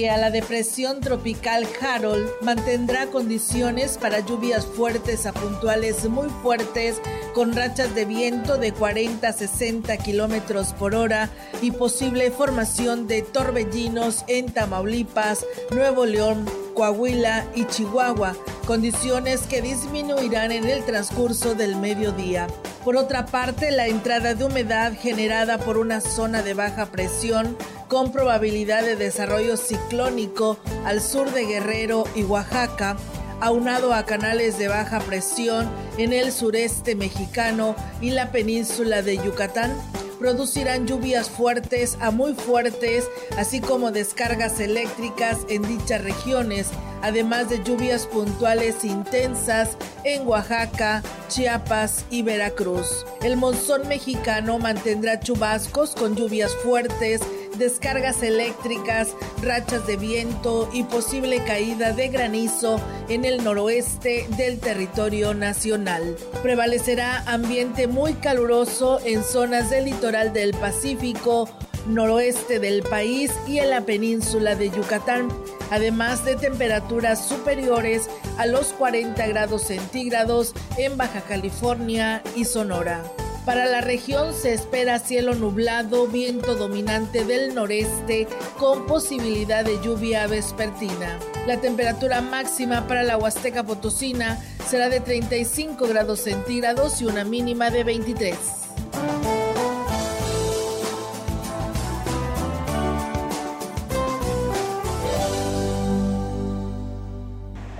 La depresión tropical Harold mantendrá condiciones para lluvias fuertes a puntuales muy fuertes con rachas de viento de 40 a 60 kilómetros por hora y posible formación de torbellinos en Tamaulipas, Nuevo León, Coahuila y Chihuahua, condiciones que disminuirán en el transcurso del mediodía. Por otra parte, la entrada de humedad generada por una zona de baja presión con probabilidad de desarrollo ciclónico al sur de Guerrero y Oaxaca, aunado a canales de baja presión en el sureste mexicano y la península de Yucatán, producirán lluvias fuertes a muy fuertes, así como descargas eléctricas en dichas regiones, además de lluvias puntuales intensas en Oaxaca, Chiapas y Veracruz. El monzón mexicano mantendrá chubascos con lluvias fuertes descargas eléctricas, rachas de viento y posible caída de granizo en el noroeste del territorio nacional. Prevalecerá ambiente muy caluroso en zonas del litoral del Pacífico, noroeste del país y en la península de Yucatán, además de temperaturas superiores a los 40 grados centígrados en Baja California y Sonora. Para la región se espera cielo nublado, viento dominante del noreste con posibilidad de lluvia vespertina. La temperatura máxima para la Huasteca Potosina será de 35 grados centígrados y una mínima de 23.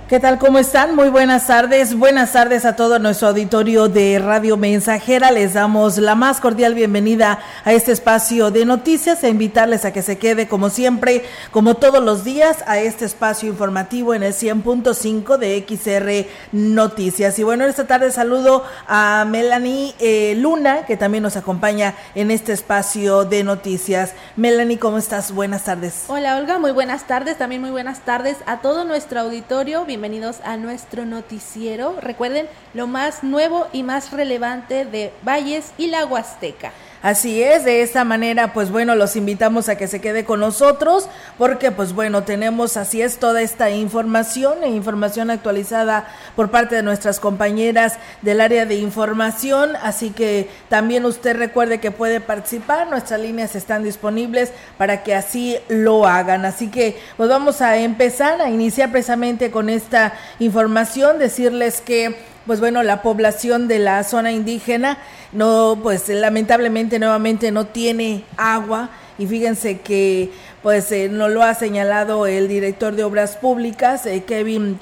¿Qué tal? ¿Cómo están? Muy buenas tardes. Buenas tardes a todo nuestro auditorio de Radio Mensajera. Les damos la más cordial bienvenida a este espacio de noticias e invitarles a que se quede como siempre, como todos los días, a este espacio informativo en el 100.5 de XR Noticias. Y bueno, esta tarde saludo a Melanie eh, Luna, que también nos acompaña en este espacio de noticias. Melanie, ¿cómo estás? Buenas tardes. Hola Olga, muy buenas tardes. También muy buenas tardes a todo nuestro auditorio bienvenidos a nuestro noticiero. Recuerden lo más nuevo y más relevante de Valles y la Huasteca. Así es, de esta manera, pues bueno, los invitamos a que se quede con nosotros, porque pues bueno, tenemos así es toda esta información e información actualizada por parte de nuestras compañeras del área de información, así que también usted recuerde que puede participar, nuestras líneas están disponibles para que así lo hagan. Así que pues vamos a empezar a iniciar precisamente con esta información, decirles que pues bueno, la población de la zona indígena no, pues lamentablemente nuevamente no tiene agua. Y fíjense que pues eh, no lo ha señalado el director de Obras Públicas, eh, Kevin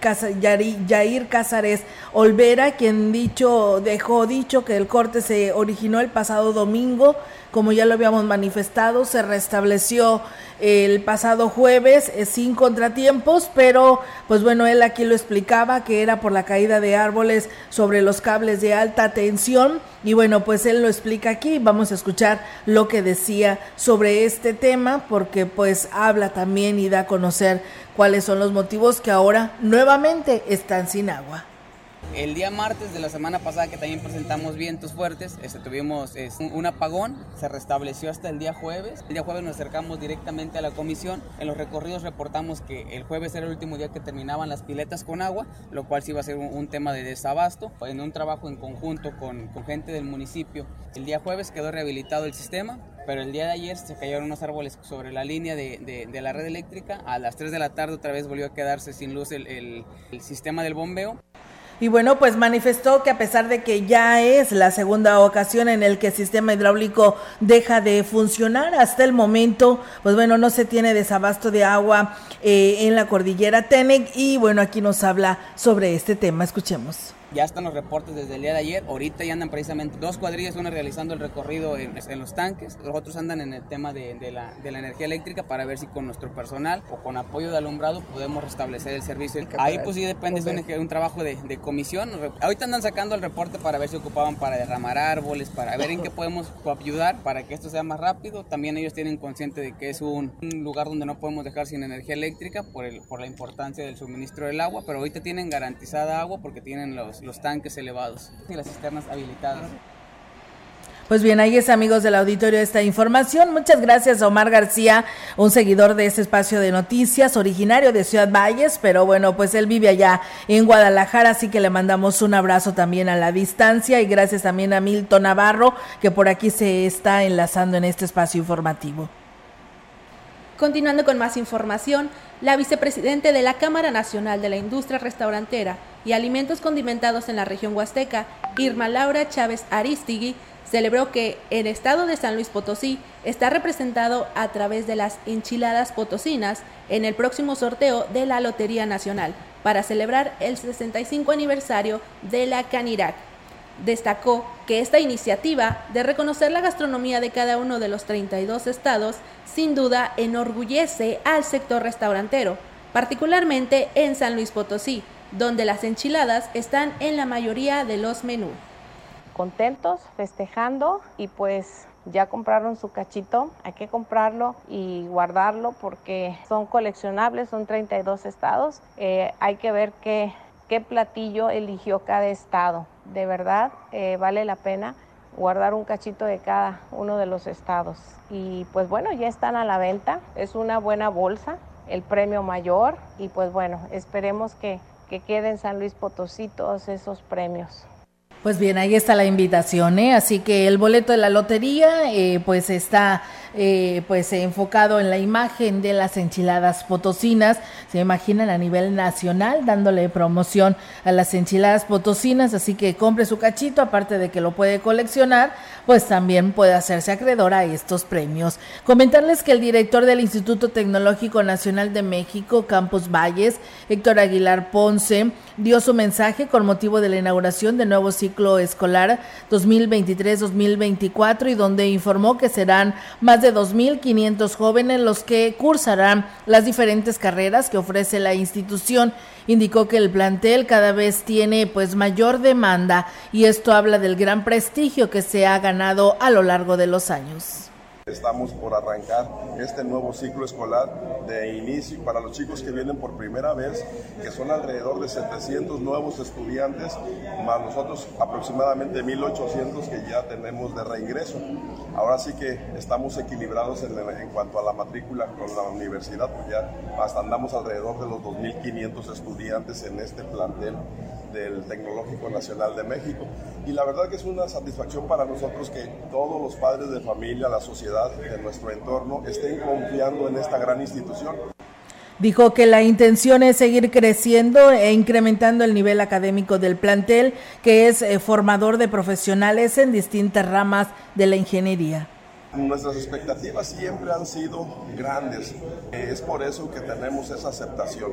Jair Cázares Olvera, quien dicho, dejó dicho que el corte se originó el pasado domingo como ya lo habíamos manifestado, se restableció el pasado jueves eh, sin contratiempos, pero pues bueno, él aquí lo explicaba que era por la caída de árboles sobre los cables de alta tensión y bueno, pues él lo explica aquí, vamos a escuchar lo que decía sobre este tema porque pues habla también y da a conocer cuáles son los motivos que ahora nuevamente están sin agua. El día martes de la semana pasada que también presentamos vientos fuertes, este, tuvimos un, apagón, se restableció hasta el día jueves. El día jueves nos acercamos directamente a la comisión. En los recorridos reportamos que el jueves era el último día que terminaban las piletas con agua, lo cual sí iba a ser un, tema de desabasto. En un trabajo en conjunto con, gente del municipio, el día jueves quedó rehabilitado el sistema, pero el día de ayer se cayeron unos árboles sobre la línea de, la red eléctrica. A las 3 de la tarde otra vez volvió a quedarse sin luz el sistema del bombeo. Y bueno, pues manifestó que a pesar de que ya es la segunda ocasión en el que el sistema hidráulico deja de funcionar, hasta el momento, pues bueno, no se tiene desabasto de agua eh, en la cordillera Tenec y bueno, aquí nos habla sobre este tema. Escuchemos. Ya están los reportes desde el día de ayer. Ahorita ya andan precisamente dos cuadrillas, una realizando el recorrido en, los tanques, los otros andan en el tema de, la, de, la, energía eléctrica para ver si con nuestro personal o con apoyo de alumbrado podemos restablecer el servicio. Ahí pues sí depende de un, trabajo de, de, comisión. Ahorita andan sacando el reporte para ver si ocupaban para derramar árboles, para ver en qué podemos ayudar para que esto sea más rápido. También ellos tienen consciente de que es un, lugar donde no podemos dejar sin energía eléctrica por, el, por la importancia del suministro del agua, pero ahorita tienen garantizada agua porque tienen los los, tanques elevados y las cisternas habilitadas. Pues bien, ahí es amigos del auditorio esta información. Muchas gracias a Omar García, un seguidor de este espacio de noticias, originario de Ciudad Valles, pero bueno, pues él vive allá en Guadalajara, así que le mandamos un abrazo también a la distancia y gracias también a Milton Navarro, que por aquí se está enlazando en este espacio informativo. Continuando con más información, la vicepresidente de la Cámara Nacional de la Industria Restaurantera y Alimentos Condimentados en la región Huasteca, Irma Laura Chávez Aristigui, celebró que el estado de San Luis Potosí está representado a través de las enchiladas potosinas en el próximo sorteo de la Lotería Nacional para celebrar el 65 aniversario de la Canirac. Destacó que esta iniciativa de reconocer la gastronomía de cada uno de los 32 estados sin duda enorgullece al sector restaurantero, particularmente en San Luis Potosí, donde las enchiladas están en la mayoría de los menús. Contentos, festejando y pues ya compraron su cachito, hay que comprarlo y guardarlo porque son coleccionables, son 32 estados, eh, hay que ver qué qué platillo eligió cada estado. De verdad, eh, vale la pena guardar un cachito de cada uno de los estados. Y pues bueno, ya están a la venta. Es una buena bolsa, el premio mayor. Y pues bueno, esperemos que, que quede en San Luis Potosí todos esos premios. Pues bien, ahí está la invitación, ¿eh? Así que el boleto de la lotería, eh, pues está eh, pues enfocado en la imagen de las enchiladas potosinas. Se imaginan a nivel nacional dándole promoción a las enchiladas potosinas, así que compre su cachito, aparte de que lo puede coleccionar, pues también puede hacerse acreedor a estos premios. Comentarles que el director del Instituto Tecnológico Nacional de México, Campus Valles, Héctor Aguilar Ponce, dio su mensaje con motivo de la inauguración del nuevo ciclo escolar 2023-2024 y donde informó que serán más de 2.500 jóvenes los que cursarán las diferentes carreras que ofrece la institución. Indicó que el plantel cada vez tiene pues mayor demanda y esto habla del gran prestigio que se ha ganado a lo largo de los años. Estamos por arrancar este nuevo ciclo escolar de inicio para los chicos que vienen por primera vez, que son alrededor de 700 nuevos estudiantes, más nosotros aproximadamente 1800 que ya tenemos de reingreso. Ahora sí que estamos equilibrados en, cuanto a la matrícula con la universidad, pues ya hasta andamos alrededor de los 2500 estudiantes en este plantel del Tecnológico Nacional de México. Y la verdad que es una satisfacción para nosotros que todos los padres de familia, la sociedad de nuestro entorno estén confiando en esta gran institución. Dijo que la intención es seguir creciendo e incrementando el nivel académico del plantel, que es eh, formador de profesionales en distintas ramas de la ingeniería. Nuestras expectativas siempre han sido grandes. Es por eso que tenemos esa aceptación.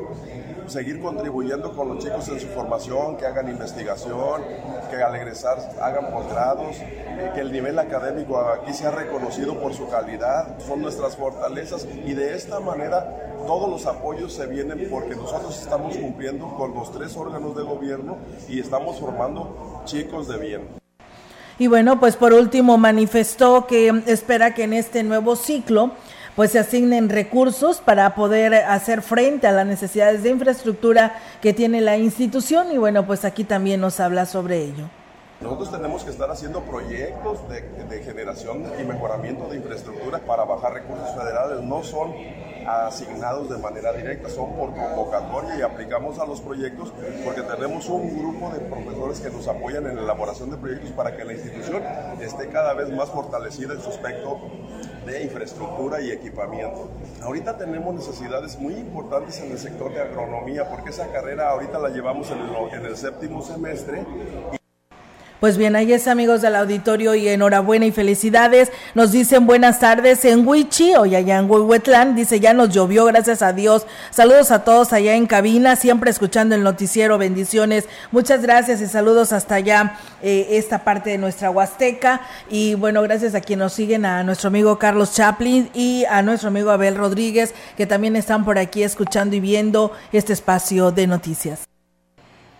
Seguir contribuyendo con los chicos en su formación, que hagan investigación, que al egresar hagan posgrados, eh, que el nivel académico aquí sea reconocido por su calidad. Son nuestras fortalezas y de esta manera todos los apoyos se vienen porque nosotros estamos cumpliendo con los tres órganos de gobierno y estamos formando chicos de bien. Y bueno, pues por último manifestó que espera que en este nuevo ciclo pues se asignen recursos para poder hacer frente a las necesidades de infraestructura que tiene la institución y bueno, pues aquí también nos habla sobre ello. Nosotros tenemos que estar haciendo proyectos de, de generación y mejoramiento de infraestructura para bajar recursos federales, no son asignados de manera directa, son por convocatoria y aplicamos a los proyectos porque tenemos un grupo de profesores que nos apoyan en la elaboración de proyectos para que la institución esté cada vez más fortalecida en su aspecto de infraestructura y equipamiento. Ahorita tenemos necesidades muy importantes en el sector de agronomía porque esa carrera ahorita la llevamos en el, en el séptimo semestre. Pues bien, ahí es amigos del auditorio y enhorabuena y felicidades. Nos dicen buenas tardes en Huichi, hoy allá en Huehuetlán. Dice ya nos llovió, gracias a Dios. Saludos a todos allá en cabina, siempre escuchando el noticiero. Bendiciones. Muchas gracias y saludos hasta allá, eh, esta parte de nuestra Huasteca. Y bueno, gracias a quien nos siguen, a nuestro amigo Carlos Chaplin y a nuestro amigo Abel Rodríguez, que también están por aquí escuchando y viendo este espacio de noticias.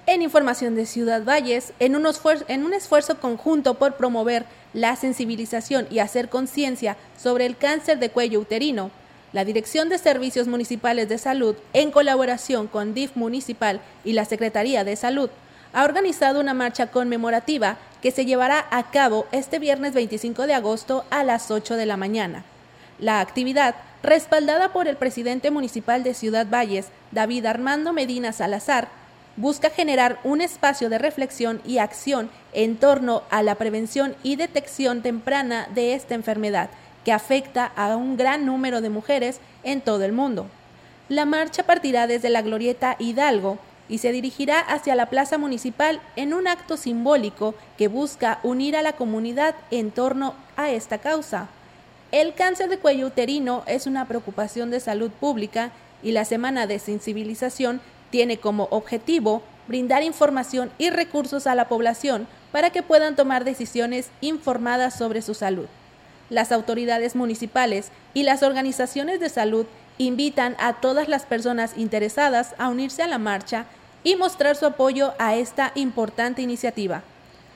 En información de Ciudad Valles, en un, en un esfuerzo conjunto por promover la sensibilización y hacer conciencia sobre el cáncer de cuello uterino, la Dirección de Servicios Municipales de Salud, en colaboración con DIF Municipal y la Secretaría de Salud, ha organizado una marcha conmemorativa que se llevará a cabo este viernes 25 de agosto a las 8 de la mañana. La actividad, respaldada por el presidente municipal de Ciudad Valles, David Armando Medina Salazar, busca generar un espacio de reflexión y acción en torno a la prevención y detección temprana de esta enfermedad que afecta a un gran número de mujeres en todo el mundo. La marcha partirá desde la Glorieta Hidalgo y se dirigirá hacia la Plaza Municipal en un acto simbólico que busca unir a la comunidad en torno a esta causa. El cáncer de cuello uterino es una preocupación de salud pública y la semana de sensibilización tiene como objetivo brindar información y recursos a la población para que puedan tomar decisiones informadas sobre su salud. Las autoridades municipales y las organizaciones de salud invitan a todas las personas interesadas a unirse a la marcha y mostrar su apoyo a esta importante iniciativa.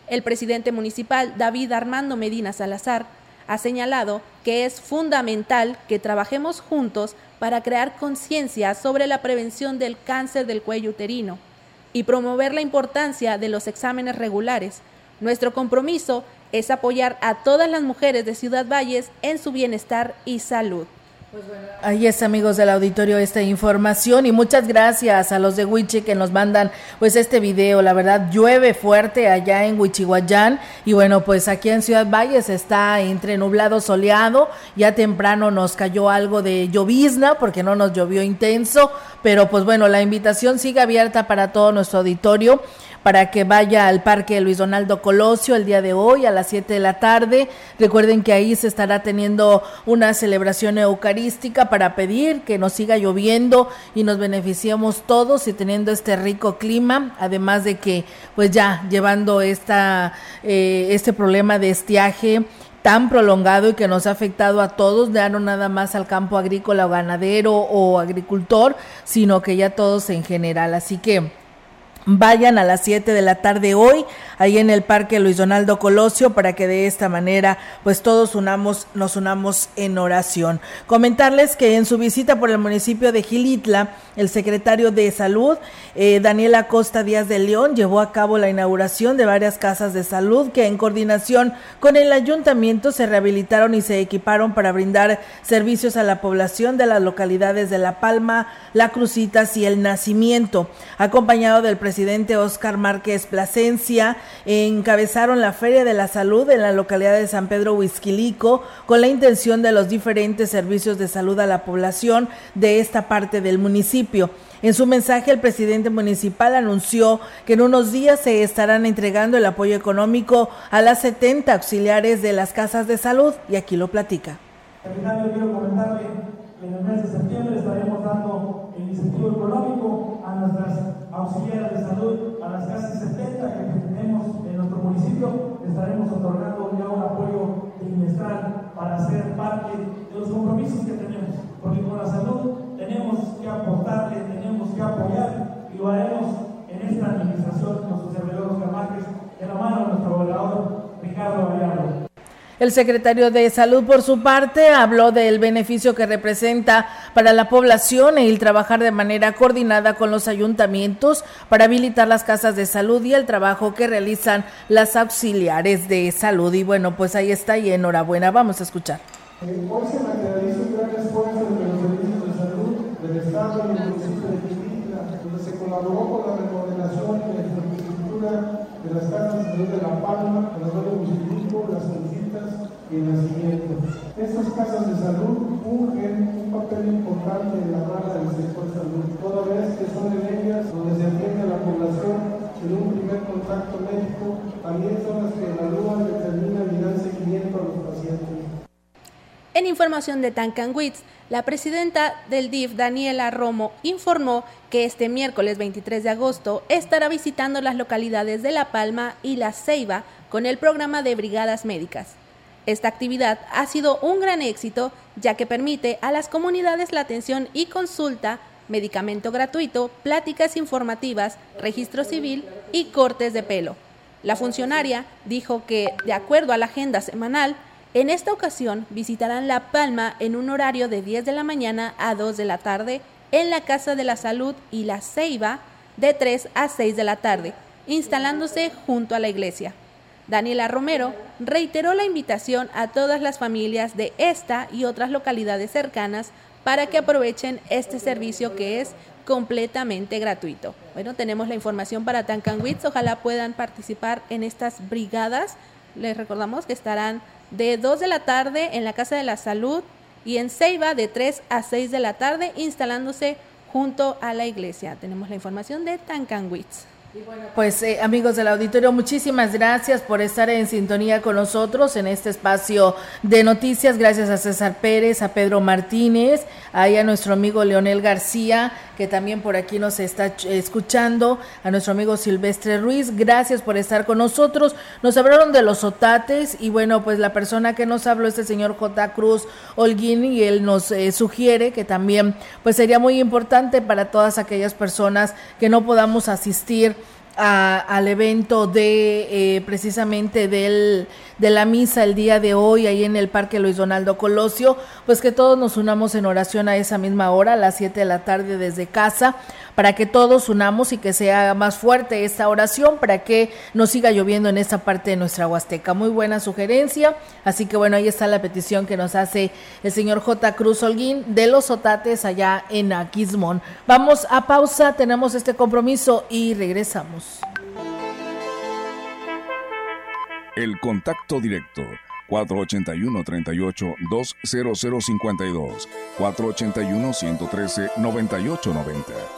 El presidente municipal David Armando Medina Salazar ha señalado que es fundamental que trabajemos juntos para crear conciencia sobre la prevención del cáncer del cuello uterino y promover la importancia de los exámenes regulares. Nuestro compromiso es apoyar a todas las mujeres de Ciudad Valles en su bienestar y salud. Pues ahí es amigos del auditorio esta información. Y muchas gracias a los de Huichi que nos mandan pues este video, la verdad llueve fuerte allá en Huichihuayán. Y bueno pues aquí en Ciudad Valles está entre nublado soleado, ya temprano nos cayó algo de llovizna porque no nos llovió intenso, pero pues bueno la invitación sigue abierta para todo nuestro auditorio para que vaya al Parque Luis Donaldo Colosio el día de hoy a las 7 de la tarde. Recuerden que ahí se estará teniendo una celebración eucarística para pedir que nos siga lloviendo y nos beneficiemos todos y teniendo este rico clima, además de que pues ya llevando esta, eh, este problema de estiaje tan prolongado y que nos ha afectado a todos, ya no nada más al campo agrícola o ganadero o agricultor, sino que ya todos en general. Así que Vayan a las 7 de la tarde hoy, ahí en el Parque Luis Donaldo Colosio, para que de esta manera, pues todos unamos, nos unamos en oración. Comentarles que en su visita por el municipio de Gilitla, el secretario de Salud, eh, Daniela Costa Díaz de León, llevó a cabo la inauguración de varias casas de salud que en coordinación con el ayuntamiento se rehabilitaron y se equiparon para brindar servicios a la población de las localidades de La Palma, La Crucitas y El Nacimiento, acompañado del presidente presidente Oscar Márquez Plasencia encabezaron la Feria de la Salud en la localidad de San Pedro Huizquilico con la intención de los diferentes servicios de salud a la población de esta parte del municipio. En su mensaje, el presidente municipal anunció que en unos días se estarán entregando el apoyo económico a las 70 auxiliares de las casas de salud y aquí lo platica. quiero comentarle que en el mes de septiembre estaremos dando el incentivo económico a auxiliares de salud, a las casi 70 que tenemos en nuestro municipio, estaremos otorgando ya un apoyo trimestral para ser parte de los compromisos que tenemos. Porque con la salud tenemos que aportarle, tenemos que apoyar y lo haremos en esta administración con sus servidores Márquez, de la mano de nuestro gobernador Ricardo. El secretario de Salud, por su parte, habló del beneficio que representa para la población el trabajar de manera coordinada con los ayuntamientos para habilitar las casas de salud y el trabajo que realizan las auxiliares de salud. Y bueno, pues ahí está y enhorabuena. Vamos a escuchar. Hoy se materializa un gran esfuerzo de los servicios de salud del Estado y del municipio de Quintana, donde se colaboró con la remodelación y la infraestructura de las casas de salud de La Palma, Laboratorio Multilingüe, Las El Nacimiento. Estas casas de salud fungen un papel importante en la rama del sector salud, toda vez que son en ellas donde se atiende a la población en un primer contacto médico, también son las que evalúan, determinan y dan seguimiento a los pacientes. En información de Tancanwitz, la presidenta del DIF, Daniela Romo, informó que este miércoles 23 de agosto estará visitando las localidades de La Palma y La Ceiba con el programa de brigadas médicas. Esta actividad ha sido un gran éxito ya que permite a las comunidades la atención y consulta, medicamento gratuito, pláticas informativas, registro civil y cortes de pelo. La funcionaria dijo que, de acuerdo a la agenda semanal, en esta ocasión visitarán La Palma en un horario de 10 de la mañana a 2 de la tarde en la Casa de la Salud y La Ceiba de 3 a 6 de la tarde, instalándose junto a la iglesia. Daniela Romero reiteró la invitación a todas las familias de esta y otras localidades cercanas para que aprovechen este servicio que es completamente gratuito. Bueno, tenemos la información para Tancanwitz, ojalá puedan participar en estas brigadas. Les recordamos que estarán de 2 de la tarde en la Casa de la Salud y en Ceiba de 3 a 6 de la tarde instalándose junto a la iglesia. Tenemos la información de Tancanwitz. Pues eh, amigos del auditorio, muchísimas gracias por estar en sintonía con nosotros en este espacio de noticias. Gracias a César Pérez, a Pedro Martínez, ahí a nuestro amigo Leonel García, que también por aquí nos está escuchando, a nuestro amigo Silvestre Ruiz. Gracias por estar con nosotros. Nos hablaron de los otates y bueno, pues la persona que nos habló es el señor J. Cruz Holguín y él nos eh, sugiere que también pues sería muy importante para todas aquellas personas que no podamos asistir al evento de eh, precisamente del, de la misa el día de hoy ahí en el Parque Luis Donaldo Colosio, pues que todos nos unamos en oración a esa misma hora, a las 7 de la tarde desde casa, para que todos unamos y que sea más fuerte esta oración, para que no siga lloviendo en esta parte de nuestra Huasteca. Muy buena sugerencia, así que bueno, ahí está la petición que nos hace el señor J. Cruz Holguín de los Otates allá en Aquismón. Vamos a pausa, tenemos este compromiso y regresamos. El contacto directo 481-38-20052, 481-113-9890.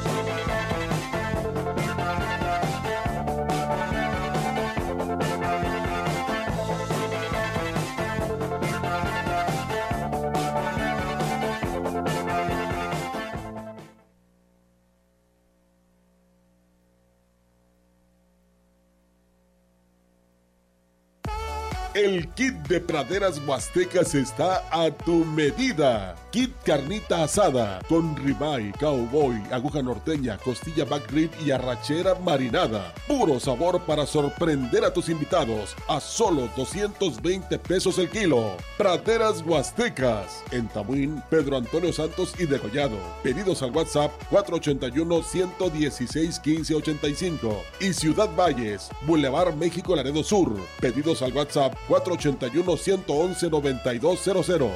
El kit de praderas huastecas está a tu medida. Kit carnita asada con ribeye, cowboy, aguja norteña, costilla back rib y arrachera marinada. Puro sabor para sorprender a tus invitados a solo 220 pesos el kilo. Praderas huastecas en Tamuín, Pedro Antonio Santos y Degollado. Pedidos al WhatsApp 481 116 1585 y Ciudad Valles, Boulevard México Laredo Sur. Pedidos al WhatsApp 481-111-9200.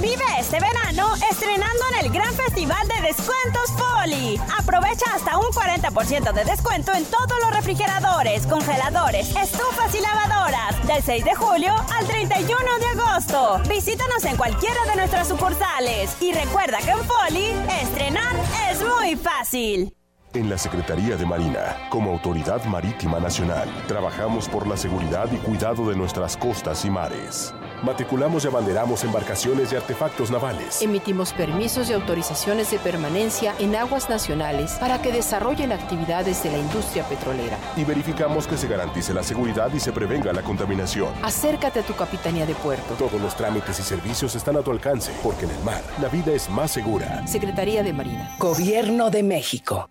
Vive este verano estrenando en el gran festival de descuentos Poli. Aprovecha hasta un 40% de descuento en todos los refrigeradores, congeladores, estufas y lavadoras. Del 6 de julio al 31 de agosto. Visítanos en cualquiera de nuestras sucursales. Y recuerda que en Poli, estrenar es muy fácil. En la Secretaría de Marina, como Autoridad Marítima Nacional, trabajamos por la seguridad y cuidado de nuestras costas y mares. Matriculamos y abanderamos embarcaciones y artefactos navales. Emitimos permisos y autorizaciones de permanencia en aguas nacionales para que desarrollen actividades de la industria petrolera. Y verificamos que se garantice la seguridad y se prevenga la contaminación. Acércate a tu capitanía de puerto. Todos los trámites y servicios están a tu alcance, porque en el mar la vida es más segura. Secretaría de Marina. Gobierno de México.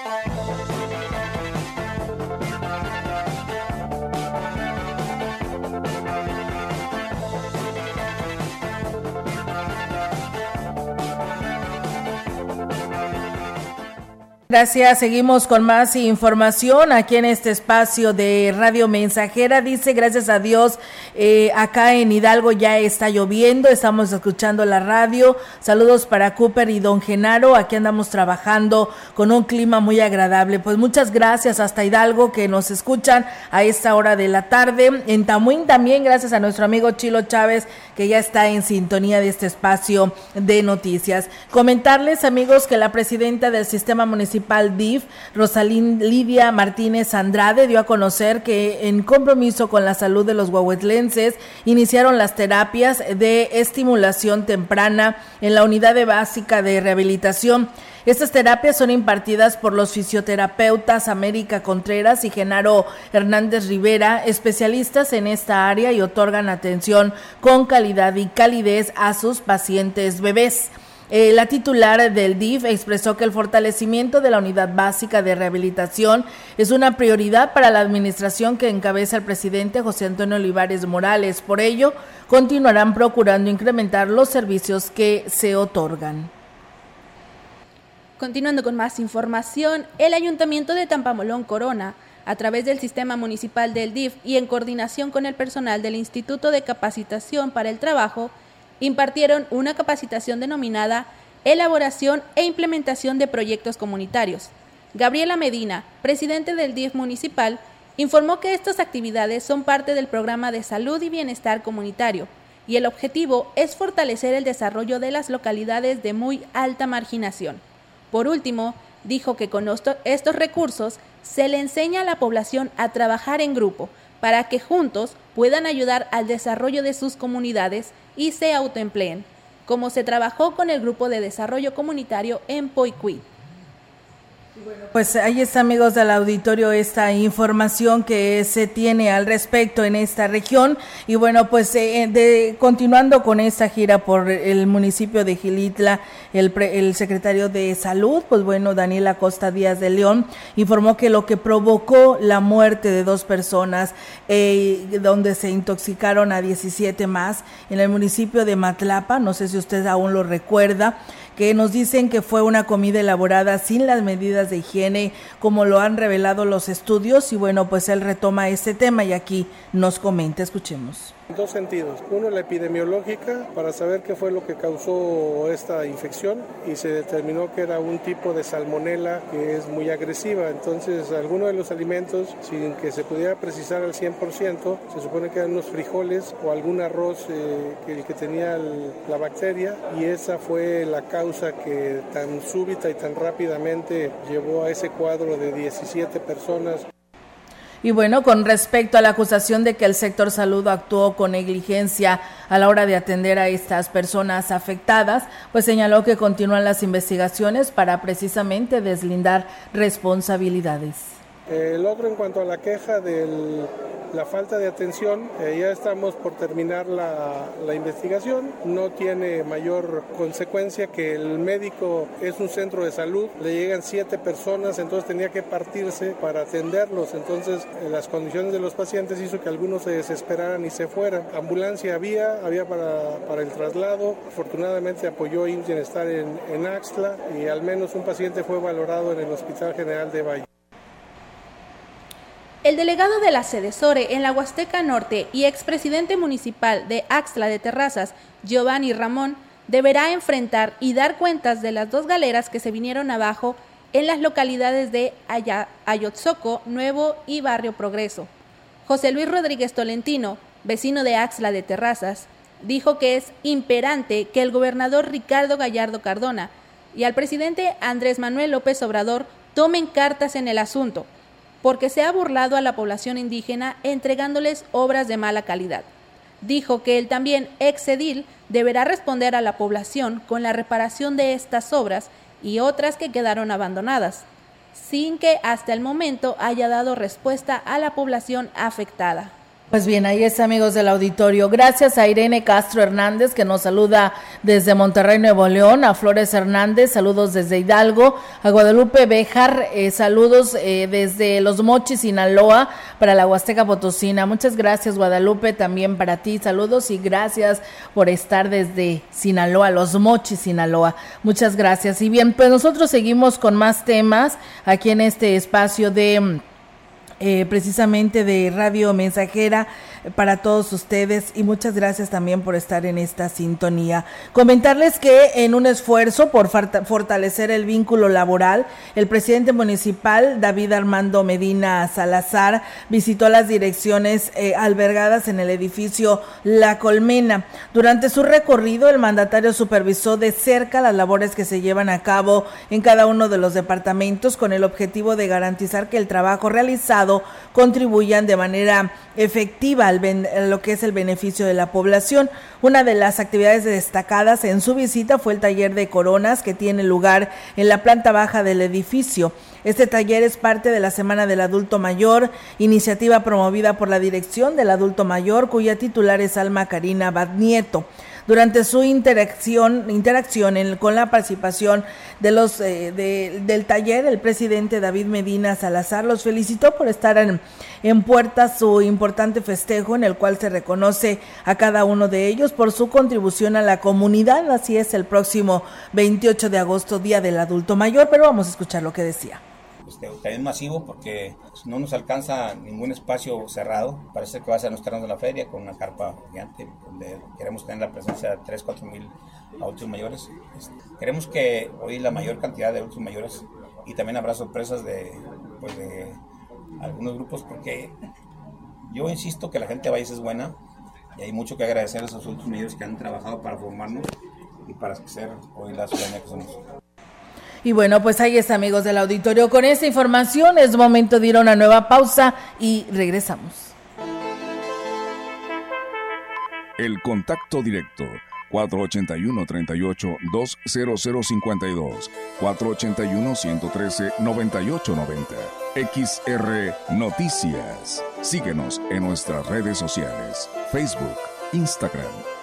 Gracias, seguimos con más información aquí en este espacio de Radio Mensajera. Dice, gracias a Dios, eh, acá en Hidalgo ya está lloviendo, estamos escuchando la radio. Saludos para Cooper y Don Genaro, aquí andamos trabajando con un clima muy agradable. Pues muchas gracias hasta Hidalgo que nos escuchan a esta hora de la tarde. En Tamuín también, gracias a nuestro amigo Chilo Chávez que ya está en sintonía de este espacio de noticias. Comentarles, amigos, que la presidenta del Sistema Municipal municipal DIF, Rosalín Lidia Martínez Andrade, dio a conocer que en compromiso con la salud de los guahuetlenses iniciaron las terapias de estimulación temprana en la unidad de básica de rehabilitación. Estas terapias son impartidas por los fisioterapeutas América Contreras y Genaro Hernández Rivera, especialistas en esta área y otorgan atención con calidad y calidez a sus pacientes bebés. Eh, la titular del DIF expresó que el fortalecimiento de la unidad básica de rehabilitación es una prioridad para la administración que encabeza el presidente José Antonio Olivares Morales. Por ello, continuarán procurando incrementar los servicios que se otorgan. Continuando con más información, el Ayuntamiento de Tampamolón Corona a través del sistema municipal del DIF y en coordinación con el personal del Instituto de Capacitación para el Trabajo, impartieron una capacitación denominada Elaboración e Implementación de Proyectos Comunitarios. Gabriela Medina, presidente del DIF municipal, informó que estas actividades son parte del programa de salud y bienestar comunitario y el objetivo es fortalecer el desarrollo de las localidades de muy alta marginación. Por último, dijo que con estos recursos se le enseña a la población a trabajar en grupo para que juntos puedan ayudar al desarrollo de sus comunidades y se autoempleen, como se trabajó con el Grupo de Desarrollo Comunitario en Poicuit. Pues ahí está, amigos del auditorio, esta información que se tiene al respecto en esta región. Y bueno, pues eh, de, continuando con esta gira por el municipio de Gilitla, el, el secretario de Salud, pues bueno, Daniel Acosta Díaz de León, informó que lo que provocó la muerte de dos personas, eh, donde se intoxicaron a 17 más, en el municipio de Matlapa, no sé si usted aún lo recuerda, que nos dicen que fue una comida elaborada sin las medidas de higiene, como lo han revelado los estudios. Y bueno, pues él retoma este tema y aquí nos comenta. Escuchemos. Dos sentidos. Uno, la epidemiológica, para saber qué fue lo que causó esta infección y se determinó que era un tipo de salmonela que es muy agresiva. Entonces, algunos de los alimentos, sin que se pudiera precisar al 100%, se supone que eran unos frijoles o algún arroz eh, que, que tenía la bacteria y esa fue la causa que tan súbita y tan rápidamente llevó a ese cuadro de 17 personas y bueno, con respecto a la acusación de que el sector salud actuó con negligencia a la hora de atender a estas personas afectadas, pues señaló que continúan las investigaciones para precisamente deslindar responsabilidades. El otro en cuanto a la queja del la falta de atención, eh, ya estamos por terminar la, investigación, no tiene mayor consecuencia que el médico es un centro de salud, le llegan siete personas, entonces tenía que partirse para atenderlos, entonces eh, las condiciones de los pacientes hizo que algunos se desesperaran y se fueran. Ambulancia había, había para, el traslado, afortunadamente apoyó IMSS en, en Axtla y al menos un paciente fue valorado en el Hospital General de Valle. El delegado de la Sore en la Huasteca Norte y expresidente municipal de Axla de Terrazas, Giovanni Ramón, deberá enfrentar y dar cuentas de las dos galeras que se vinieron abajo en las localidades de Ayotzoco, Nuevo y Barrio Progreso. José Luis Rodríguez Tolentino, vecino de Axla de Terrazas, dijo que es imperante que el gobernador Ricardo Gallardo Cardona y al presidente Andrés Manuel López Obrador tomen cartas en el asunto porque se ha burlado a la población indígena entregándoles obras de mala calidad. Dijo que él también, exedil, deberá responder a la población con la reparación de estas obras y otras que quedaron abandonadas, sin que hasta el momento haya dado respuesta a la población afectada. Pues bien, ahí es amigos del auditorio. Gracias a Irene Castro Hernández que nos saluda desde Monterrey, Nuevo León, a Flores Hernández, saludos desde Hidalgo, a Guadalupe Bejar, eh, saludos eh, desde Los Mochis, Sinaloa, para la Huasteca Potosina. Muchas gracias Guadalupe, también para ti, saludos y gracias por estar desde Sinaloa, Los Mochis, Sinaloa. Muchas gracias. Y bien, pues nosotros seguimos con más temas aquí en este espacio de eh, precisamente de Radio Mensajera para todos ustedes y muchas gracias también por estar en esta sintonía. Comentarles que en un esfuerzo por fortalecer el vínculo laboral, el presidente municipal David Armando Medina Salazar visitó las direcciones eh, albergadas en el edificio La Colmena. Durante su recorrido, el mandatario supervisó de cerca las labores que se llevan a cabo en cada uno de los departamentos con el objetivo de garantizar que el trabajo realizado contribuyan de manera efectiva al lo que es el beneficio de la población. Una de las actividades destacadas en su visita fue el taller de coronas que tiene lugar en la planta baja del edificio. Este taller es parte de la Semana del Adulto Mayor, iniciativa promovida por la Dirección del Adulto Mayor, cuya titular es Alma Karina Badnieto durante su interacción, interacción con la participación de los, eh, del taller, el presidente David Medina Salazar los felicitó por estar en, en puerta su importante festejo en el cual se reconoce a cada uno de ellos por su contribución a la comunidad. Así es el próximo 28 de agosto, Día del Adulto Mayor, pero vamos a escuchar lo que decía este, también masivo porque no nos alcanza ningún espacio cerrado. Parece que va a ser los terrenos de la feria con una carpa gigante donde queremos tener la presencia de 3, 4 mil adultos mayores. Este, queremos que hoy la mayor cantidad de adultos mayores y también habrá sorpresas de, pues algunos grupos porque yo insisto que la gente de Valles es buena y hay mucho que agradecer a esos adultos mayores que han trabajado para formarnos y para ser hoy la ciudadanía que somos. Y bueno, pues ahí está, amigos del auditorio. Con esta información es momento de ir a una nueva pausa y regresamos. El contacto directo 481-38-20052, 481-113-9890. XR Noticias. Síguenos en nuestras redes sociales, Facebook, Instagram,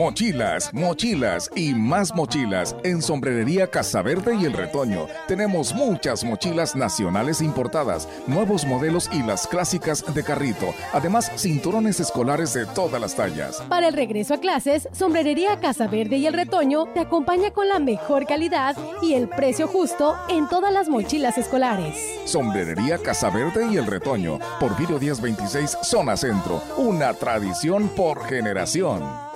Mochilas, mochilas y más mochilas en Sombrerería Casaverde y El Retoño. Tenemos muchas mochilas nacionales importadas, nuevos modelos y las clásicas de carrito. Además, cinturones escolares de todas las tallas. Para el regreso a clases, Sombrerería Casaverde y El Retoño te acompaña con la mejor calidad y el precio justo en todas las mochilas escolares. Sombrerería Casaverde y El Retoño, por Video 1026, Zona Centro. Una tradición por generación.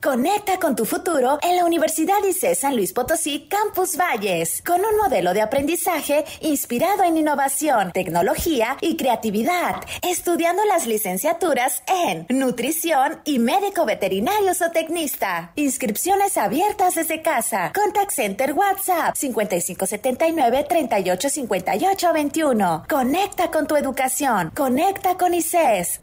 Conecta con tu futuro en la Universidad ICE San Luis Potosí Campus Valles, con un modelo de aprendizaje inspirado en innovación, tecnología y creatividad, estudiando las licenciaturas en nutrición y médico veterinario o tecnista. Inscripciones abiertas desde casa. Contact Center WhatsApp 5579 385821. Conecta con tu educación. Conecta con ICES.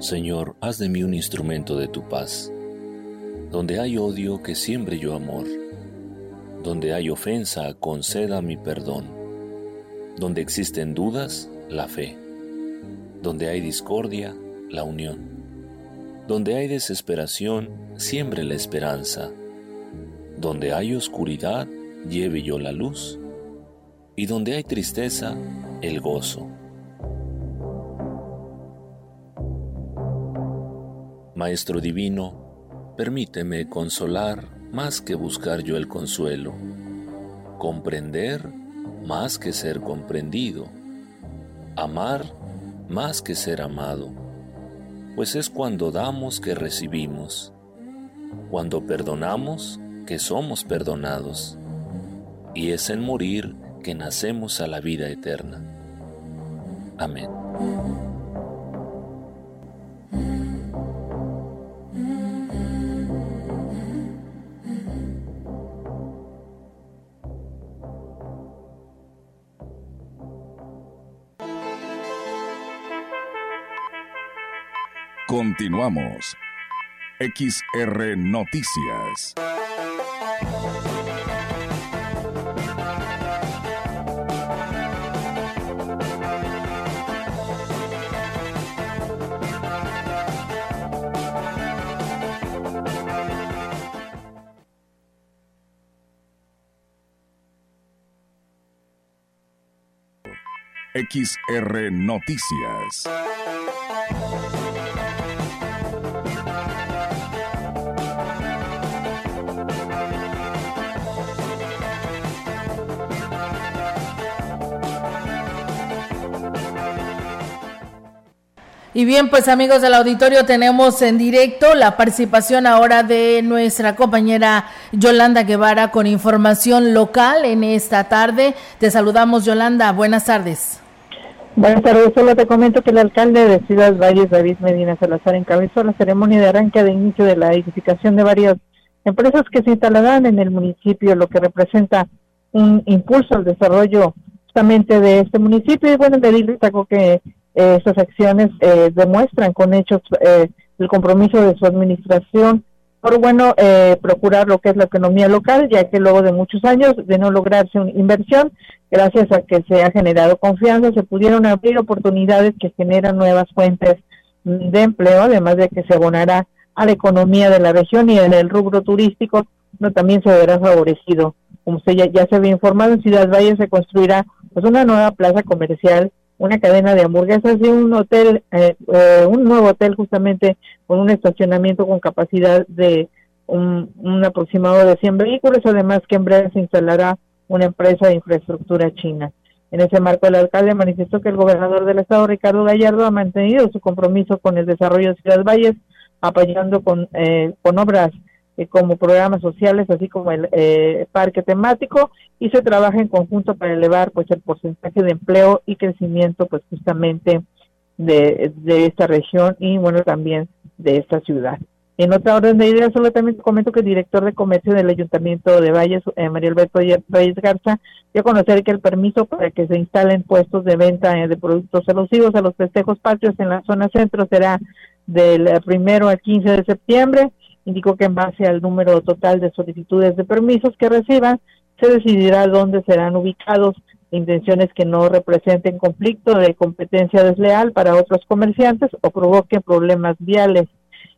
Señor, haz de mí un instrumento de tu paz. Donde hay odio, que siembre yo amor. Donde hay ofensa, conceda mi perdón. Donde existen dudas, la fe. Donde hay discordia, la unión. Donde hay desesperación, siembre la esperanza. Donde hay oscuridad, lleve yo la luz. Y donde hay tristeza, el gozo. Maestro Divino, permíteme consolar más que buscar yo el consuelo, comprender más que ser comprendido, amar más que ser amado, pues es cuando damos que recibimos, cuando perdonamos que somos perdonados, y es en morir que nacemos a la vida eterna. Amén. Continuamos. XR Noticias. XR Noticias. Y bien, pues amigos del auditorio, tenemos en directo la participación ahora de nuestra compañera Yolanda Guevara con información local en esta tarde. Te saludamos, Yolanda. Buenas tardes. Buenas tardes. Solo te comento que el alcalde de Ciudad Valles, David Medina Salazar, encabezó la ceremonia de arranque de inicio de la edificación de varias empresas que se instalarán en el municipio, lo que representa un impulso al desarrollo justamente de este municipio. Y bueno, le destacó que eh, estas acciones eh, demuestran con hechos eh, el compromiso de su administración por bueno procurar lo que es la economía local, ya que luego de muchos años de no lograrse una inversión, gracias a que se ha generado confianza, se pudieron abrir oportunidades que generan nuevas fuentes de empleo, además de que se abonará a la economía de la región y en el rubro turístico no también se verá favorecido. Como usted ya, ya se había informado, en Ciudad Valle se construirá pues una nueva plaza comercial una cadena de hamburguesas y un hotel, eh, eh, un nuevo hotel justamente con un estacionamiento con capacidad de un, aproximado de 100 vehículos, además que en breve se instalará una empresa de infraestructura china. En ese marco, el alcalde manifestó que el gobernador del estado, Ricardo Gallardo, ha mantenido su compromiso con el desarrollo de Ciudad Valles, apoyando con, eh, con obras eh, como programas sociales, así como el eh, parque temático, y se trabaja en conjunto para elevar pues el porcentaje de empleo y crecimiento pues justamente de, de esta región y bueno también de esta ciudad. En otra orden de ideas, solamente comento que el director de comercio del Ayuntamiento de Valles, eh, María Alberto Valles Garza, dio a conocer que el permiso para que se instalen puestos de venta de productos alusivos a los festejos patrios en la zona centro será del primero al 15 de septiembre indicó que en base al número total de solicitudes de permisos que reciban, se decidirá dónde serán ubicados intenciones que no representen conflicto de competencia desleal para otros comerciantes o provoquen problemas viales.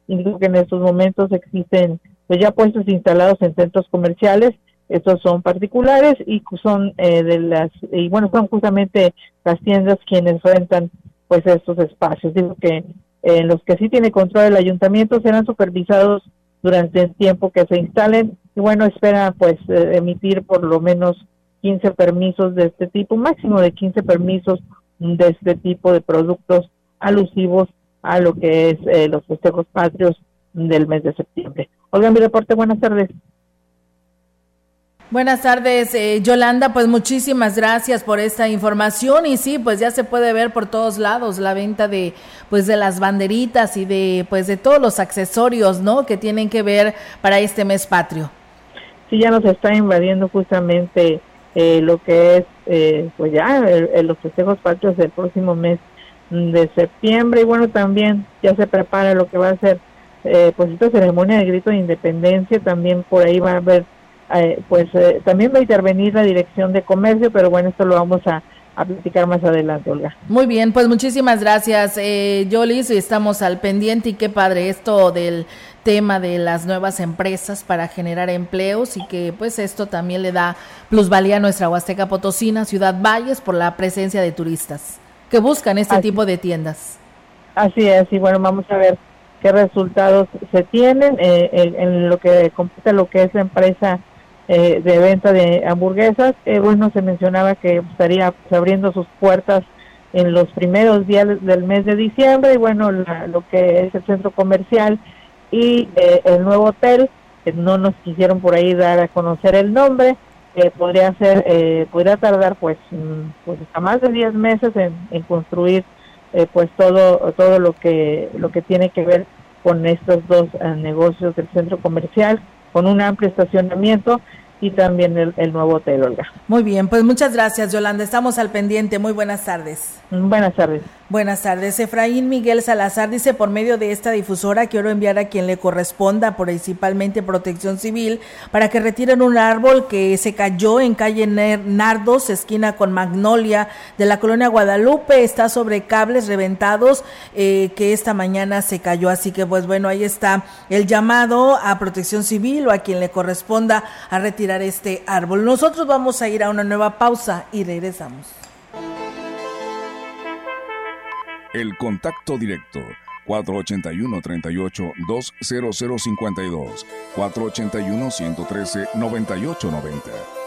Indicó que en estos momentos existen pues ya puestos instalados en centros comerciales, estos son particulares y son eh, de las y bueno son justamente las tiendas quienes rentan pues estos espacios. Digo que en los que sí tiene control el ayuntamiento serán supervisados durante el tiempo que se instalen y bueno, esperan pues eh, emitir por lo menos 15 permisos de este tipo, máximo de 15 permisos de este tipo de productos alusivos a lo que es eh, los festejos patrios del mes de septiembre. Oigan, mi reporte, buenas tardes. Buenas tardes, eh, Yolanda. Pues muchísimas gracias por esta información y sí, pues ya se puede ver por todos lados la venta de, pues de las banderitas y de, pues de todos los accesorios, ¿no? Que tienen que ver para este mes patrio. Sí, ya nos está invadiendo justamente eh, lo que es, eh, pues ya los festejos patrios del próximo mes de septiembre y bueno, también ya se prepara lo que va a ser eh, pues esta ceremonia de grito de independencia, también por ahí va a haber, eh, pues eh, también va a intervenir la dirección de comercio, pero bueno, esto lo vamos a, a platicar más adelante, Olga. Muy bien, pues muchísimas gracias, eh, Yolis, estamos al pendiente y qué padre esto del tema de las nuevas empresas para generar empleos y que pues esto también le da plusvalía a nuestra Huasteca Potosina, Ciudad Valles, por la presencia de turistas que buscan este tipo de tiendas. Así es, y bueno, vamos a ver qué resultados se tienen eh, en, lo que compete lo que es la empresa eh, de venta de hamburguesas. Eh, bueno, se mencionaba que estaría pues, abriendo sus puertas en los primeros días del mes de diciembre y bueno, lo que es el centro comercial y el nuevo hotel, no nos quisieron por ahí dar a conocer el nombre, podría ser, podría tardar pues, mm, pues hasta más de 10 meses en, en construir eh, pues todo todo lo que lo que tiene que ver con estos dos eh, negocios del centro comercial con un amplio estacionamiento y también el, el, nuevo hotel, Olga. Muy bien, pues muchas gracias, Yolanda. Estamos al pendiente. Muy buenas tardes. Buenas tardes. Buenas tardes. Efraín Miguel Salazar dice, por medio de esta difusora quiero enviar a quien le corresponda, principalmente Protección Civil, para que retiren un árbol que se cayó en calle Nardos, esquina con Magnolia, de la colonia Guadalupe. Está sobre cables reventados eh, que esta mañana se cayó. Así que, pues bueno, ahí está el llamado a Protección Civil o a quien le corresponda a retirar este árbol. Nosotros vamos a ir a una nueva pausa y regresamos. El contacto directo 481-38-20052, 481-113-9890.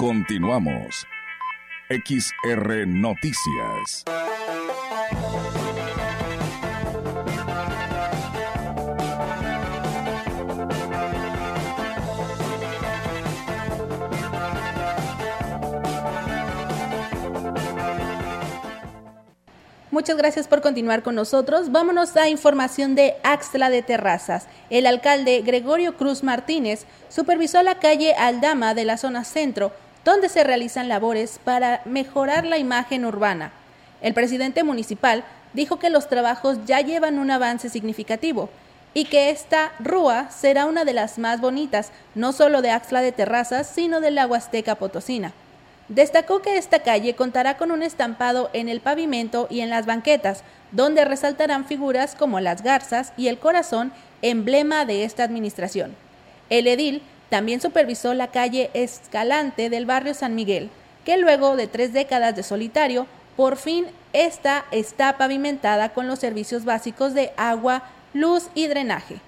Continuamos. XR Noticias. Muchas gracias por continuar con nosotros. Vámonos a información de Axtla de Terrazas. El alcalde Gregorio Cruz Martínez supervisó la calle Aldama de la zona centro, donde se realizan labores para mejorar la imagen urbana. El presidente municipal dijo que los trabajos ya llevan un avance significativo y que esta rúa será una de las más bonitas, no solo de Axtla de Terrazas, sino de la Huasteca Potosina. Destacó que esta calle contará con un estampado en el pavimento y en las banquetas, donde resaltarán figuras como las garzas y el corazón, emblema de esta administración. El edil también supervisó la calle Escalante del barrio San Miguel, que luego de tres décadas de solitario, por fin esta está pavimentada con los servicios básicos de agua, luz y drenaje.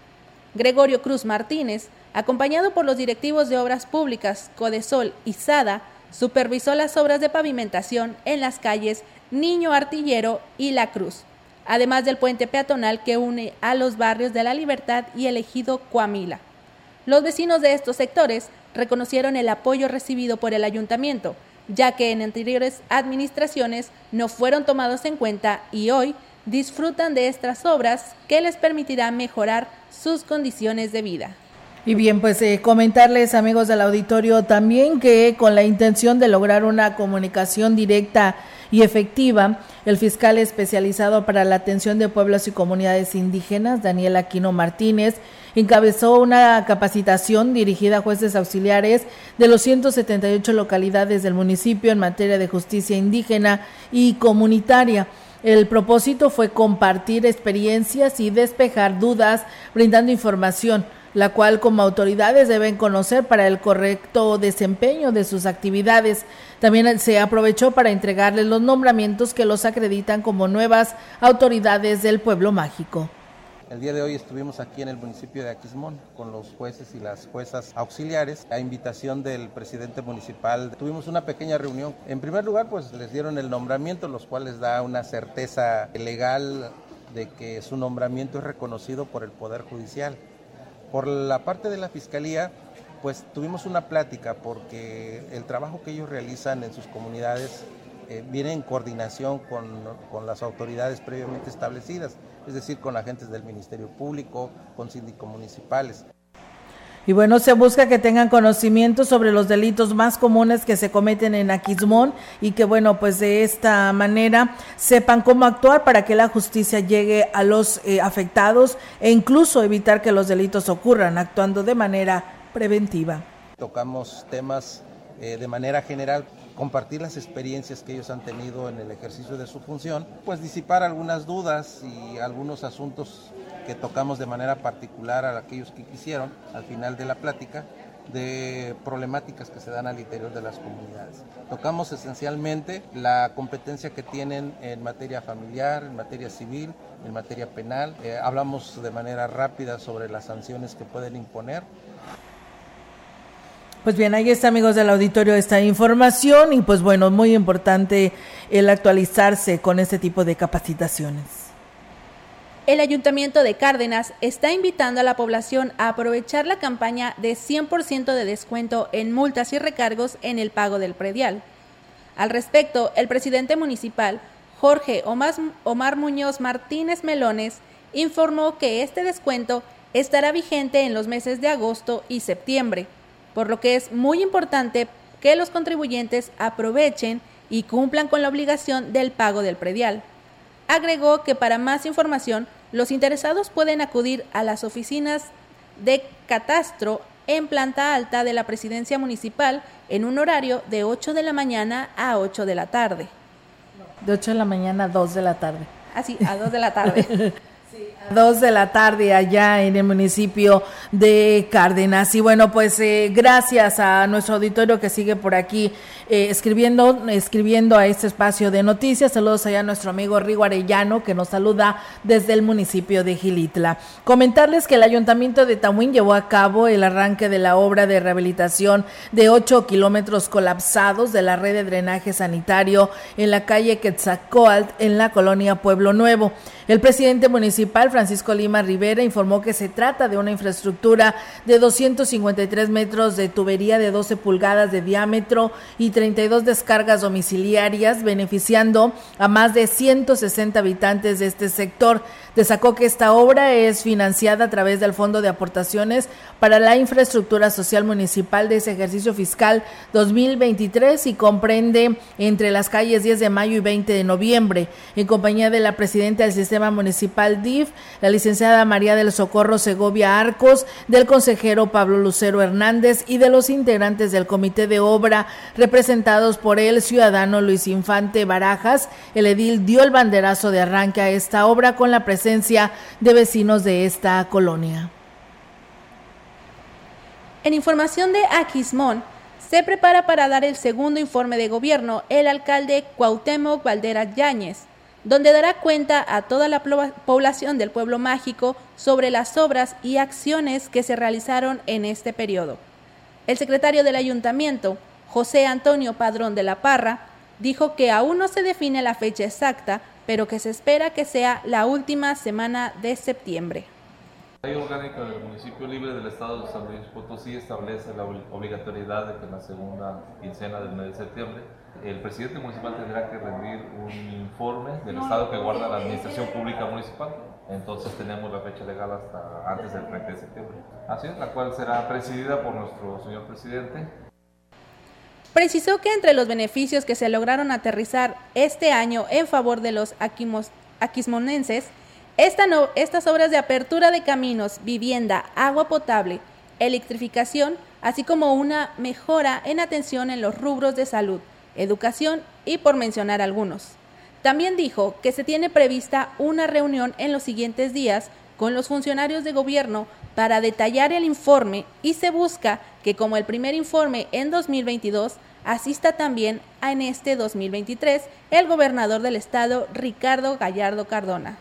Gregorio Cruz Martínez, acompañado por los directivos de Obras Públicas, Codesol y SADA, supervisó las obras de pavimentación en las calles Niño Artillero y La Cruz, además del puente peatonal que une a los barrios de La Libertad y el ejido Coamila. Los vecinos de estos sectores reconocieron el apoyo recibido por el ayuntamiento, ya que en anteriores administraciones no fueron tomados en cuenta y hoy disfrutan de estas obras que les permitirán mejorar sus condiciones de vida. Y bien, pues eh, comentarles amigos del auditorio también que con la intención de lograr una comunicación directa y efectiva, el fiscal especializado para la atención de pueblos y comunidades indígenas, Daniel Aquino Martínez, encabezó una capacitación dirigida a jueces auxiliares de los 178 localidades del municipio en materia de justicia indígena y comunitaria. El propósito fue compartir experiencias y despejar dudas, brindando información, la cual como autoridades deben conocer para el correcto desempeño de sus actividades. También se aprovechó para entregarles los nombramientos que los acreditan como nuevas autoridades del pueblo mágico. El día de hoy estuvimos aquí en el municipio de Aquismón con los jueces y las juezas auxiliares a invitación del presidente municipal. Tuvimos una pequeña reunión. En primer lugar, pues les dieron el nombramiento, los cuales da una certeza legal de que su nombramiento es reconocido por el Poder Judicial. Por la parte de la Fiscalía, pues tuvimos una plática porque el trabajo que ellos realizan en sus comunidades eh, viene en coordinación con, con las autoridades previamente establecidas es decir, con agentes del Ministerio Público, con síndicos municipales. Y bueno, se busca que tengan conocimiento sobre los delitos más comunes que se cometen en Aquismón y que bueno, pues de esta manera sepan cómo actuar para que la justicia llegue a los eh, afectados e incluso evitar que los delitos ocurran, actuando de manera preventiva. Tocamos temas eh, de manera general compartir las experiencias que ellos han tenido en el ejercicio de su función, pues disipar algunas dudas y algunos asuntos que tocamos de manera particular a aquellos que quisieron al final de la plática de problemáticas que se dan al interior de las comunidades. Tocamos esencialmente la competencia que tienen en materia familiar, en materia civil, en materia penal. Eh, hablamos de manera rápida sobre las sanciones que pueden imponer pues bien, ahí está, amigos del auditorio, esta información y pues bueno, muy importante el actualizarse con este tipo de capacitaciones. El Ayuntamiento de Cárdenas está invitando a la población a aprovechar la campaña de 100% de descuento en multas y recargos en el pago del predial. Al respecto, el presidente municipal, Jorge Omar Muñoz Martínez Melones, informó que este descuento estará vigente en los meses de agosto y septiembre por lo que es muy importante que los contribuyentes aprovechen y cumplan con la obligación del pago del predial. Agregó que para más información, los interesados pueden acudir a las oficinas de catastro en planta alta de la presidencia municipal en un horario de 8 de la mañana a 8 de la tarde. De 8 de la mañana a 2 de la tarde. Así, ah, a 2 de la tarde. Dos de la tarde allá en el municipio de Cárdenas. Y bueno, pues eh, gracias a nuestro auditorio que sigue por aquí eh, escribiendo, escribiendo a este espacio de noticias. Saludos allá a nuestro amigo Rigo Arellano que nos saluda desde el municipio de Gilitla. Comentarles que el ayuntamiento de Tamuín llevó a cabo el arranque de la obra de rehabilitación de ocho kilómetros colapsados de la red de drenaje sanitario en la calle Quetzalcoatl en la colonia Pueblo Nuevo. El presidente municipal, Francisco Lima Rivera, informó que se trata de una infraestructura de 253 metros de tubería de 12 pulgadas de diámetro y 32 descargas domiciliarias, beneficiando a más de 160 habitantes de este sector. Destacó que esta obra es financiada a través del Fondo de Aportaciones para la Infraestructura Social Municipal de ese ejercicio fiscal 2023 y comprende entre las calles 10 de mayo y 20 de noviembre. En compañía de la presidenta del Sistema Municipal DIF, la licenciada María del Socorro Segovia Arcos, del consejero Pablo Lucero Hernández y de los integrantes del Comité de Obra, representados por el ciudadano Luis Infante Barajas, el edil dio el banderazo de arranque a esta obra con la presencia de vecinos de esta colonia. En información de Aquismón, se prepara para dar el segundo informe de gobierno el alcalde Cuauhtémoc Valdera Yáñez, donde dará cuenta a toda la población del pueblo mágico sobre las obras y acciones que se realizaron en este periodo. El secretario del ayuntamiento, José Antonio Padrón de la Parra, dijo que aún no se define la fecha exacta pero que se espera que sea la última semana de septiembre. La ley orgánica del municipio libre del estado de San Luis Potosí establece la obligatoriedad de que en la segunda quincena del mes de septiembre el presidente municipal tendrá que rendir un informe del estado que guarda la administración pública municipal. Entonces tenemos la fecha legal hasta antes del 30 de septiembre. Así es, la cual será presidida por nuestro señor presidente Precisó que entre los beneficios que se lograron aterrizar este año en favor de los aquismonenses, estas obras de apertura de caminos, vivienda, agua potable, electrificación, así como una mejora en atención en los rubros de salud, educación y por mencionar algunos. También dijo que se tiene prevista una reunión en los siguientes días con los funcionarios de gobierno para detallar el informe y se busca que como el primer informe en 2022 asista también en este 2023 el gobernador del estado Ricardo Gallardo Cardona.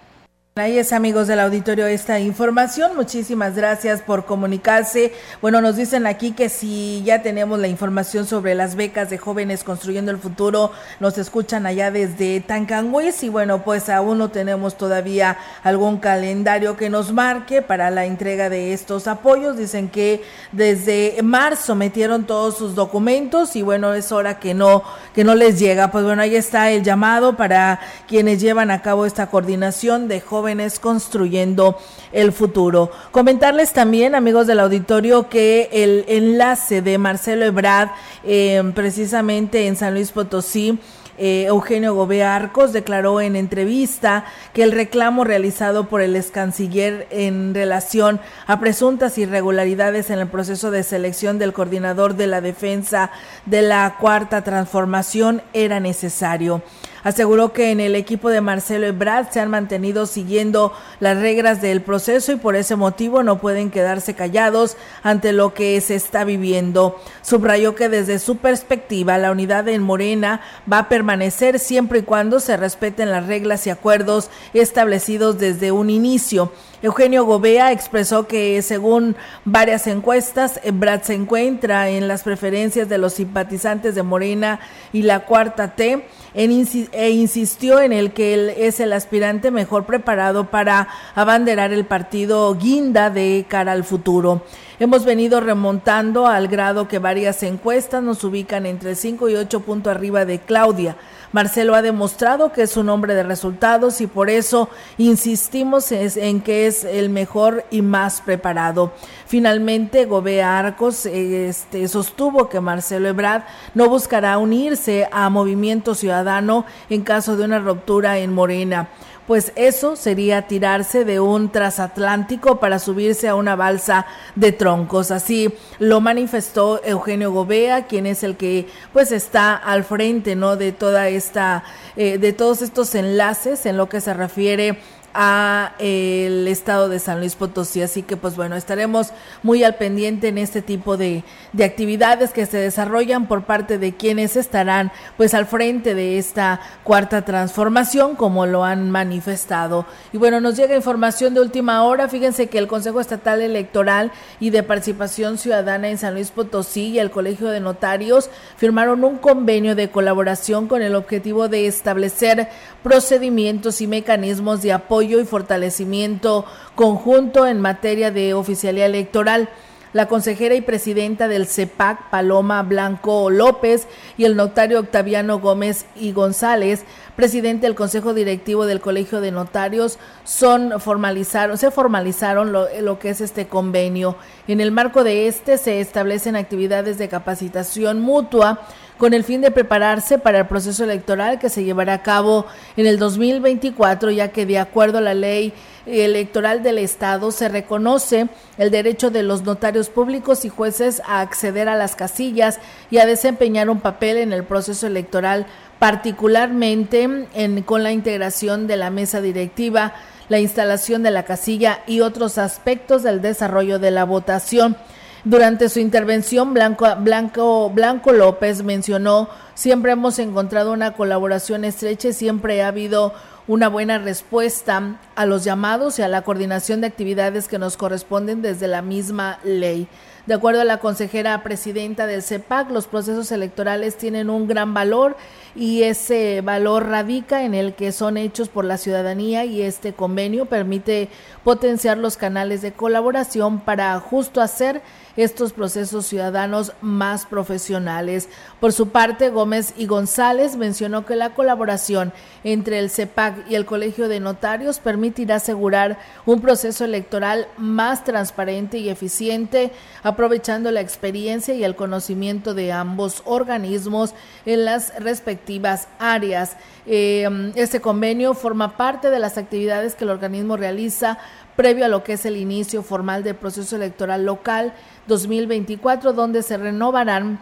Ahí es amigos del auditorio esta información. Muchísimas gracias por comunicarse. Bueno, nos dicen aquí que si ya tenemos la información sobre las becas de jóvenes construyendo el futuro, nos escuchan allá desde Tancanguis y bueno, pues aún no tenemos todavía algún calendario que nos marque para la entrega de estos apoyos. Dicen que desde marzo metieron todos sus documentos y bueno, es hora que no que no les llega. Pues bueno, ahí está el llamado para quienes llevan a cabo esta coordinación de jóvenes construyendo el futuro. Comentarles también, amigos del auditorio, que el enlace de Marcelo Ebrard, eh, precisamente en San Luis Potosí, eh, Eugenio Gobea Arcos declaró en entrevista que el reclamo realizado por el ex canciller en relación a presuntas irregularidades en el proceso de selección del coordinador de la defensa de la cuarta transformación era necesario. Aseguró que en el equipo de Marcelo Ebrard se han mantenido siguiendo las reglas del proceso y por ese motivo no pueden quedarse callados ante lo que se está viviendo. Subrayó que desde su perspectiva la unidad en Morena va a permanecer siempre y cuando se respeten las reglas y acuerdos establecidos desde un inicio. Eugenio Gobea expresó que según varias encuestas, Brad se encuentra en las preferencias de los simpatizantes de Morena y la cuarta T e insistió en el que él es el aspirante mejor preparado para abanderar el partido Guinda de cara al futuro. Hemos venido remontando al grado que varias encuestas nos ubican entre 5 y 8 puntos arriba de Claudia. Marcelo ha demostrado que es un hombre de resultados y por eso insistimos en que es el mejor y más preparado. Finalmente, Gobea Arcos este, sostuvo que Marcelo Ebrard no buscará unirse a Movimiento Ciudadano en caso de una ruptura en Morena pues eso sería tirarse de un transatlántico para subirse a una balsa de troncos. Así lo manifestó Eugenio Gobea, quien es el que pues está al frente, ¿no? De toda esta, eh, de todos estos enlaces en lo que se refiere a el estado de San Luis Potosí. Así que pues bueno, estaremos muy al pendiente en este tipo de, de, actividades que se desarrollan por parte de quienes estarán pues al frente de esta cuarta transformación como lo han manifestado. Y bueno, nos llega información de última hora. Fíjense que el Consejo Estatal Electoral y de Participación Ciudadana en San Luis Potosí y el Colegio de Notarios firmaron un convenio de colaboración con el objetivo de establecer procedimientos y mecanismos de apoyo y fortalecimiento conjunto en materia de oficialía electoral. La consejera y presidenta del CEPAC, Paloma Blanco López, y el notario Octaviano Gómez y González, presidente del Consejo Directivo del Colegio de Notarios, son formalizaron, se formalizaron lo, lo que es este convenio. En el marco de este se establecen actividades de capacitación mutua con el fin de prepararse para el proceso electoral que se llevará a cabo en el 2024, ya que de acuerdo a la ley electoral del Estado se reconoce el derecho de los notarios públicos y jueces a acceder a las casillas y a desempeñar un papel en el proceso electoral, particularmente en, con la integración de la mesa directiva, la instalación de la casilla y otros aspectos del desarrollo de la votación. Durante su intervención, Blanco, Blanco, Blanco López mencionó, siempre hemos encontrado una colaboración estrecha y siempre ha habido una buena respuesta a los llamados y a la coordinación de actividades que nos corresponden desde la misma ley. De acuerdo a la consejera presidenta del CEPAC, los procesos electorales tienen un gran valor y ese valor radica en el que son hechos por la ciudadanía y este convenio permite potenciar los canales de colaboración para justo hacer estos procesos ciudadanos más profesionales. Por su parte, Gómez y González mencionó que la colaboración entre el CEPAC y el Colegio de Notarios permitirá asegurar un proceso electoral más transparente y eficiente, aprovechando la experiencia y el conocimiento de ambos organismos en las respectivas áreas. Eh, este convenio forma parte de las actividades que el organismo realiza previo a lo que es el inicio formal del proceso electoral local 2024, donde se renovarán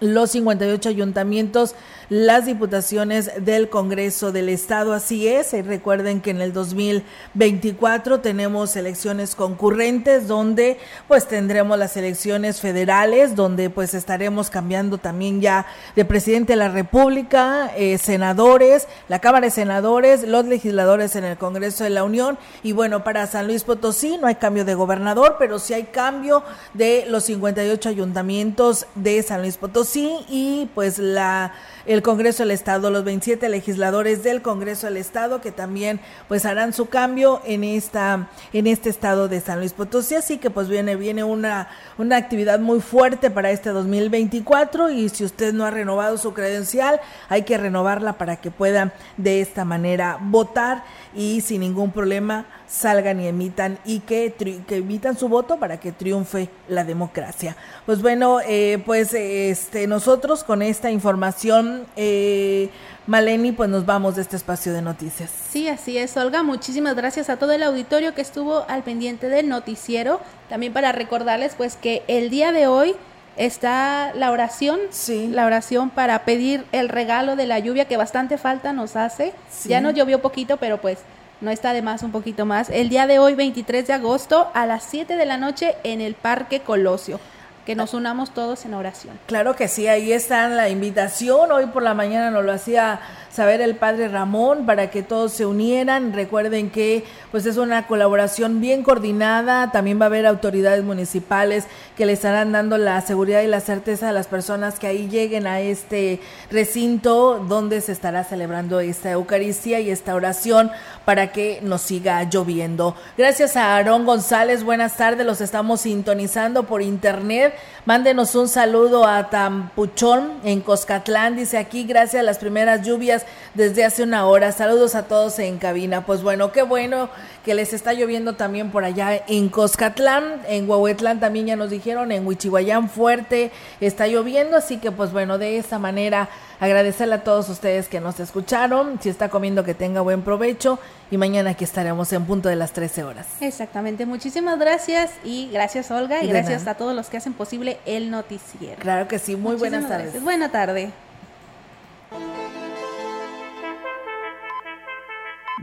los 58 ayuntamientos las diputaciones del Congreso del Estado. Así es, y recuerden que en el 2024 tenemos elecciones concurrentes donde pues tendremos las elecciones federales, donde pues estaremos cambiando también ya de presidente de la República, eh, senadores, la Cámara de Senadores, los legisladores en el Congreso de la Unión y bueno, para San Luis Potosí no hay cambio de gobernador, pero sí hay cambio de los 58 ayuntamientos de San Luis Potosí y pues la el Congreso del Estado, los 27 legisladores del Congreso del Estado que también pues harán su cambio en esta en este estado de San Luis Potosí, así que pues viene viene una una actividad muy fuerte para este 2024 y si usted no ha renovado su credencial, hay que renovarla para que pueda de esta manera votar y sin ningún problema salgan y emitan y que, que emitan su voto para que triunfe la democracia. Pues bueno, eh, pues este nosotros con esta información, eh, Maleni, pues nos vamos de este espacio de noticias. Sí, así es, Olga. Muchísimas gracias a todo el auditorio que estuvo al pendiente del noticiero. También para recordarles, pues, que el día de hoy está la oración, sí. la oración para pedir el regalo de la lluvia que bastante falta nos hace. Ya nos llovió poquito, pero pues no está de más un poquito más. El día de hoy, 23 de agosto, a las 7 de la noche en el Parque Colosio. Que nos unamos todos en oración. Claro que sí, ahí está la invitación. Hoy por la mañana nos lo hacía saber el padre Ramón para que todos se unieran. Recuerden que pues es una colaboración bien coordinada. También va a haber autoridades municipales que le estarán dando la seguridad y la certeza a las personas que ahí lleguen a este recinto donde se estará celebrando esta Eucaristía y esta oración para que nos siga lloviendo. Gracias a Aarón González, buenas tardes, los estamos sintonizando por internet. Mándenos un saludo a Tampuchón en Coscatlán, dice aquí, gracias a las primeras lluvias desde hace una hora. Saludos a todos en cabina. Pues bueno, qué bueno que les está lloviendo también por allá en Coscatlán, en Huehuetlán también ya nos dijeron, en Huichihuayán fuerte está lloviendo, así que pues bueno, de esta manera agradecerle a todos ustedes que nos escucharon, si está comiendo que tenga buen provecho y mañana aquí estaremos en punto de las 13 horas. Exactamente, muchísimas gracias y gracias Olga y, gracias a todos los que hacen posible el noticiero. Claro que sí, muy buenas tardes. Buena tarde.